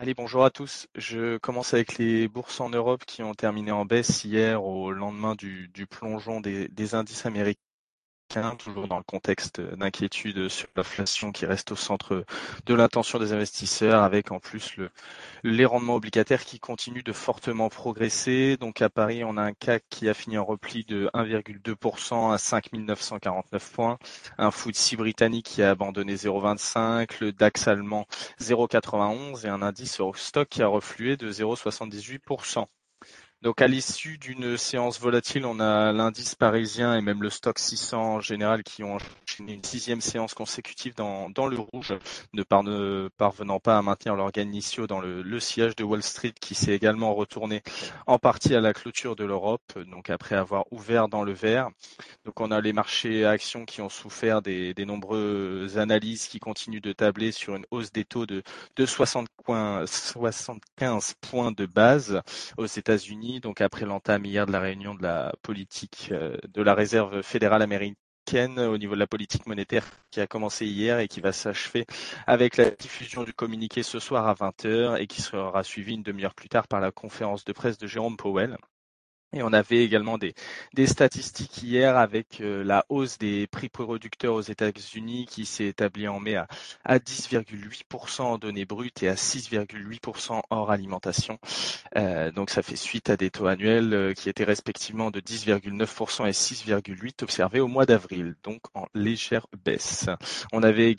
Allez, bonjour à tous. Je commence avec les bourses en Europe qui ont terminé en baisse hier au lendemain du, plongeon des, indices américains toujours dans le contexte d'inquiétude sur l'inflation qui reste au centre de l'attention des investisseurs, avec en plus le, les rendements obligataires qui continuent de fortement progresser. Donc à Paris, on a un CAC qui a fini en repli de 1,2% à 5949 points, un FTSE britannique qui a abandonné 0,25, le DAX allemand 0,91 et un indice Eurostock qui a reflué de 0,78%. Donc à l'issue d'une séance volatile, on a l'indice parisien et même le stock 600 en général qui ont enchaîné une sixième séance consécutive dans, le rouge, ne, parvenant pas à maintenir leurs gains initiaux dans le, le sillage de Wall Street qui s'est également retourné en partie à la clôture de l'Europe, donc après avoir ouvert dans le vert. Donc on a les marchés actions qui ont souffert des, nombreuses analyses qui continuent de tabler sur une hausse des taux de, de 60 points, 75 points de base aux États-Unis donc après l'entame hier de la réunion de la politique euh, de la réserve fédérale américaine au niveau de la politique monétaire qui a commencé hier et qui va s'achever avec la diffusion du communiqué ce soir à 20h et qui sera suivi une demi-heure plus tard par la conférence de presse de Jérôme Powell. Et on avait également des, des statistiques hier avec euh, la hausse des prix producteurs aux États-Unis qui s'est établie en mai à, à 10,8% en données brutes et à 6,8% hors alimentation. Euh, donc ça fait suite à des taux annuels euh, qui étaient respectivement de 10,9% et 6,8% observés au mois d'avril, donc en légère baisse. On avait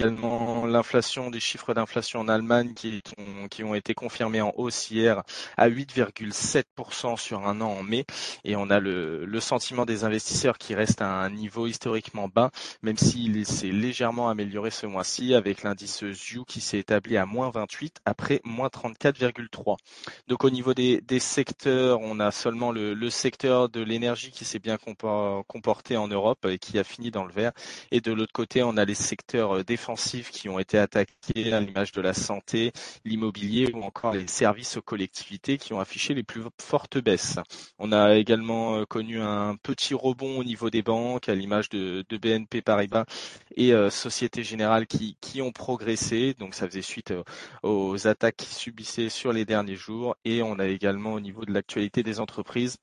également l'inflation, des chiffres d'inflation en Allemagne qui, qui ont été confirmés en hausse hier à 8,7% sur un an en mai. Et on a le, le, sentiment des investisseurs qui reste à un niveau historiquement bas, même s'il s'est légèrement amélioré ce mois-ci avec l'indice ZU qui s'est établi à moins 28 après moins 34,3. Donc au niveau des, des, secteurs, on a seulement le, le secteur de l'énergie qui s'est bien comporté en Europe et qui a fini dans le vert. Et de l'autre côté, on a les secteurs défensifs qui ont été attaqués à l'image de la santé, l'immobilier ou encore les services aux collectivités qui ont affiché les plus fortes baisses. On a également euh, connu un petit rebond au niveau des banques à l'image de, BNP Paribas et euh, Société Générale qui, qui ont progressé. Donc ça faisait suite euh, aux attaques qui subissaient sur les derniers jours. Et on a également au niveau de l'actualité des entreprises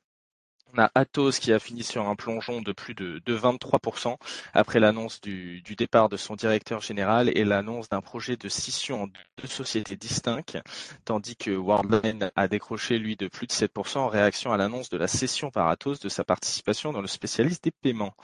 on a Atos qui a fini sur un plongeon de plus de, 23% après l'annonce du, départ de son directeur général et l'annonce d'un projet de scission en deux sociétés distinctes, tandis que Worldline a décroché lui de plus de 7% en réaction à l'annonce de la cession par Atos de sa participation dans le spécialiste des paiements.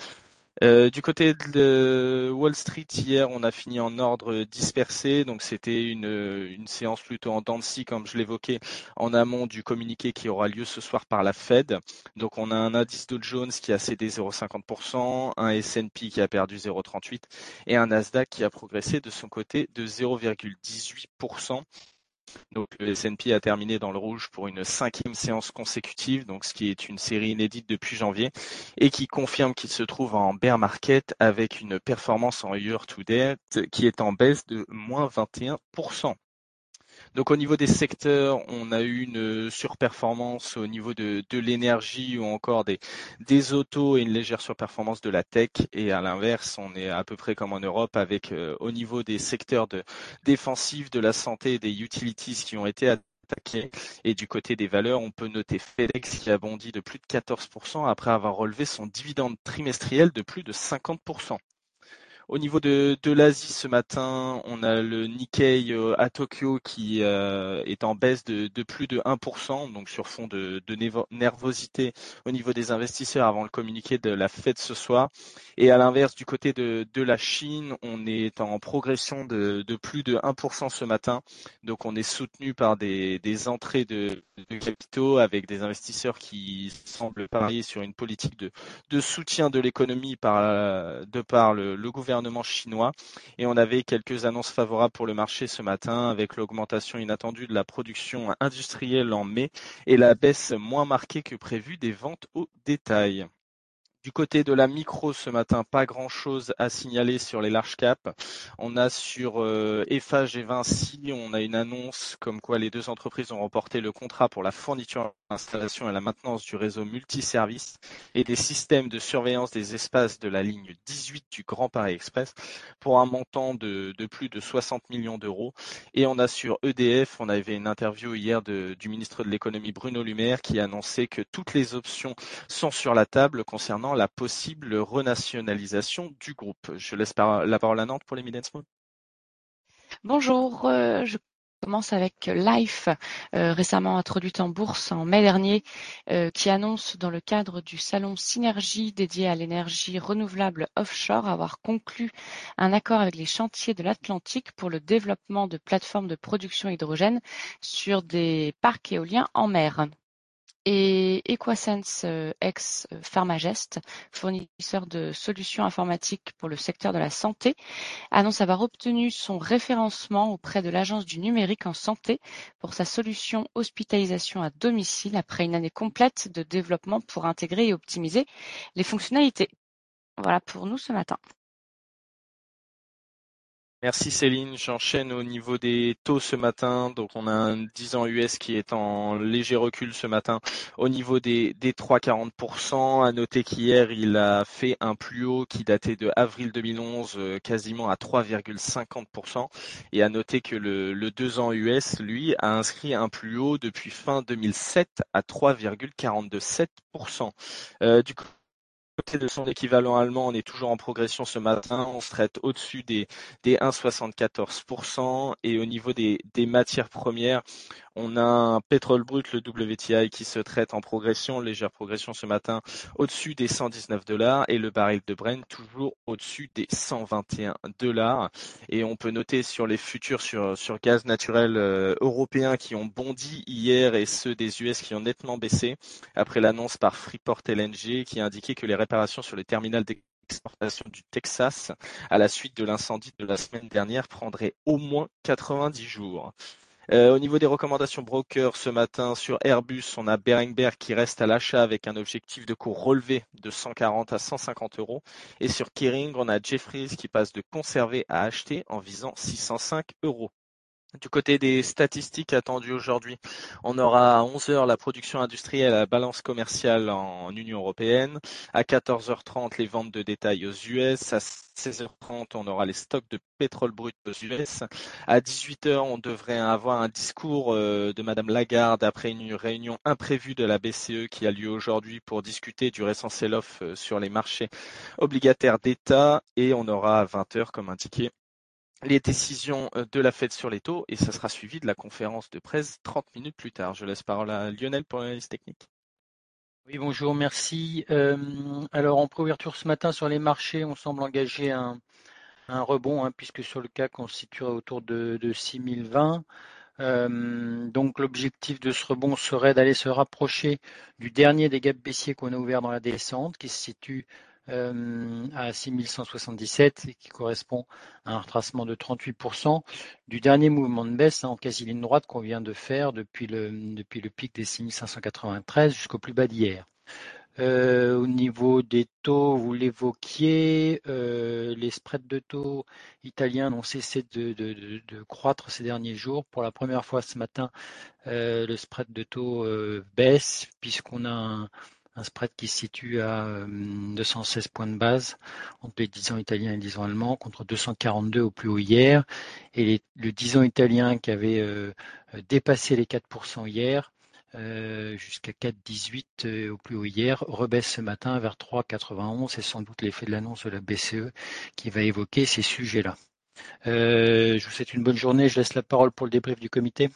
Euh, du côté de Wall Street, hier, on a fini en ordre dispersé. Donc, c'était une, séance plutôt en dents comme je l'évoquais, en amont du communiqué qui aura lieu ce soir par la Fed. Donc, on a un indice Dow Jones qui a cédé 0,50%, un S&P qui a perdu 0,38% et un Nasdaq qui a progressé de son côté de 0,18%. Donc le S&P a terminé dans le rouge pour une cinquième séance consécutive, donc ce qui est une série inédite depuis janvier et qui confirme qu'il se trouve en bear market avec une performance en year to date qui est en baisse de moins 21%. Donc au niveau des secteurs, on a eu une surperformance au niveau de, de l'énergie ou encore des, des autos et une légère surperformance de la tech. Et à l'inverse, on est à peu près comme en Europe avec euh, au niveau des secteurs de, défensifs, de la santé et des utilities qui ont été attaqués. Et du côté des valeurs, on peut noter FedEx qui a bondi de plus de 14% après avoir relevé son dividende trimestriel de plus de 50%. Au niveau de, l'Asie ce matin, on a le Nikkei euh, à Tokyo qui euh, est en baisse de, plus de 1%, donc sur fond de, nervosité au niveau des investisseurs avant le communiqué de la Fed ce soir. Et à l'inverse, du côté de, la Chine, on est en progression de, plus de 1% ce matin. Donc on est soutenu par des, entrées de, capitaux avec des investisseurs qui semblent parier sur une politique de, soutien de l'économie de par le gouvernement Et on avait quelques annonces favorables pour le marché ce matin avec l'augmentation inattendue de la production industrielle en mai et la baisse moins marquée que prévu des ventes au détail. Du côté de la micro ce matin, pas grand chose à signaler sur les large caps. On a sur euh, et Vinci, on a une annonce comme quoi les deux entreprises ont remporté le contrat pour la fourniture l'installation et la maintenance du réseau multiservice et des systèmes de surveillance des espaces de la ligne 18 du Grand Paris Express pour un montant de, plus de 60 millions d'euros. Et on a sur EDF, on avait une interview hier du ministre de l'économie Bruno Lumaire qui annonçait que toutes les options sont sur la table concernant la possible renationalisation du groupe. Je laisse la parole à Nantes pour les Mid Bonjour, euh, je commence avec Life, euh, récemment introduite en bourse en mai dernier, euh, qui annonce dans le cadre du salon Synergie dédié à l'énergie renouvelable offshore avoir conclu un accord avec les chantiers de l'Atlantique pour le développement de plateformes de production hydrogène sur des parcs éoliens en mer. Et Equasense euh, ex Pharmagest, fournisseur de solutions informatiques pour le secteur de la santé, annonce avoir obtenu son référencement auprès de l'Agence du numérique en santé pour sa solution hospitalisation à domicile après une année complète de développement pour intégrer et optimiser les fonctionnalités. Voilà pour nous ce matin. Merci Céline. J'enchaîne au niveau des taux ce matin. Donc on a un 10 ans US qui est en léger recul ce matin au niveau des, des 3,40%. À noter qu'hier il a fait un plus haut qui datait de avril 2011 euh, quasiment à 3,50%. Et à noter que le, le 2 ans US lui a inscrit un plus haut depuis fin 2007 à 3,47%. Euh, du côté de son équivalent allemand, on est toujours en progression ce matin. On se traite au-dessus des, des 1,74%. Et au niveau des matières premières, on a un pétrole brut, le WTI, qui se traite en progression, légère progression ce matin, au-dessus des 119 dollars et le baril de Brent toujours au-dessus des 121 dollars. Et on peut noter sur les futurs sur, gaz naturel euh, européens qui ont bondi hier et ceux des US qui ont nettement baissé après l'annonce par Freeport LNG qui a indiqué que les réparations sur les terminaux d'exportation du Texas à la suite de l'incendie de la semaine dernière prendraient au moins 90 jours. Euh, au niveau des recommandations broker ce matin sur Airbus, on a Berenberg qui reste à l'achat avec un objectif de cours relevé de 140 à 150 euros. Et sur Kering, on a Jeffries qui passe de conserver à acheter en visant 605 euros. Du côté des statistiques attendues aujourd'hui, on aura à 11 heures la production industrielle à la balance commerciale en Union européenne. À 14h30, les ventes de détail aux US. À 16h30, on aura les stocks de pétrole brut aux US. À 18h, on devrait avoir un discours euh, de Madame Lagarde après une réunion imprévue de la BCE qui a lieu aujourd'hui pour discuter du récent sell-off euh, sur les marchés obligataires d'État. Et on aura à 20h, comme indiqué, les décisions euh, de la Fed sur les taux et ça sera suivi de la conférence de presse 30 minutes plus tard. Je laisse parole à Lionel pour l'analyse technique. Oui, bonjour, merci. Euh, alors, en préouverture ce matin sur les marchés, on semble engager un, rebond, hein, puisque sur le CAC, on se situerait autour de, 6020. Euh, donc, l'objectif de ce rebond serait d'aller se rapprocher du dernier des gaps baissiers qu'on a ouvert dans la descente, qui se situe euh, à 6177 et qui correspond à un retracement de 38% du dernier mouvement de baisse hein, en quasi-ligne droite qu'on vient de faire depuis le, depuis le pic des 6593 jusqu'au plus bas d'hier. Euh, au niveau des taux, vous l'évoquiez, euh, les spreads de taux italiens n'ont cessé de, de, croître ces derniers jours. Pour la première fois ce matin, le spread de taux baisse puisqu'on a un, un spread qui se situe à 216 euh, points de base entre les 10 ans italiens et les 10 ans allemands, contre 242 au plus haut hier. Et le 10 ans italien qui avait euh, euh, dépassé les 4% hier, jusqu'à 4,18 au plus haut hier, rebaisse ce matin vers 3,91. C'est sans doute l'effet de l'annonce de la BCE qui va évoquer ces sujets-là. je vous souhaite une bonne journée. Je laisse la parole pour le débrief du comité.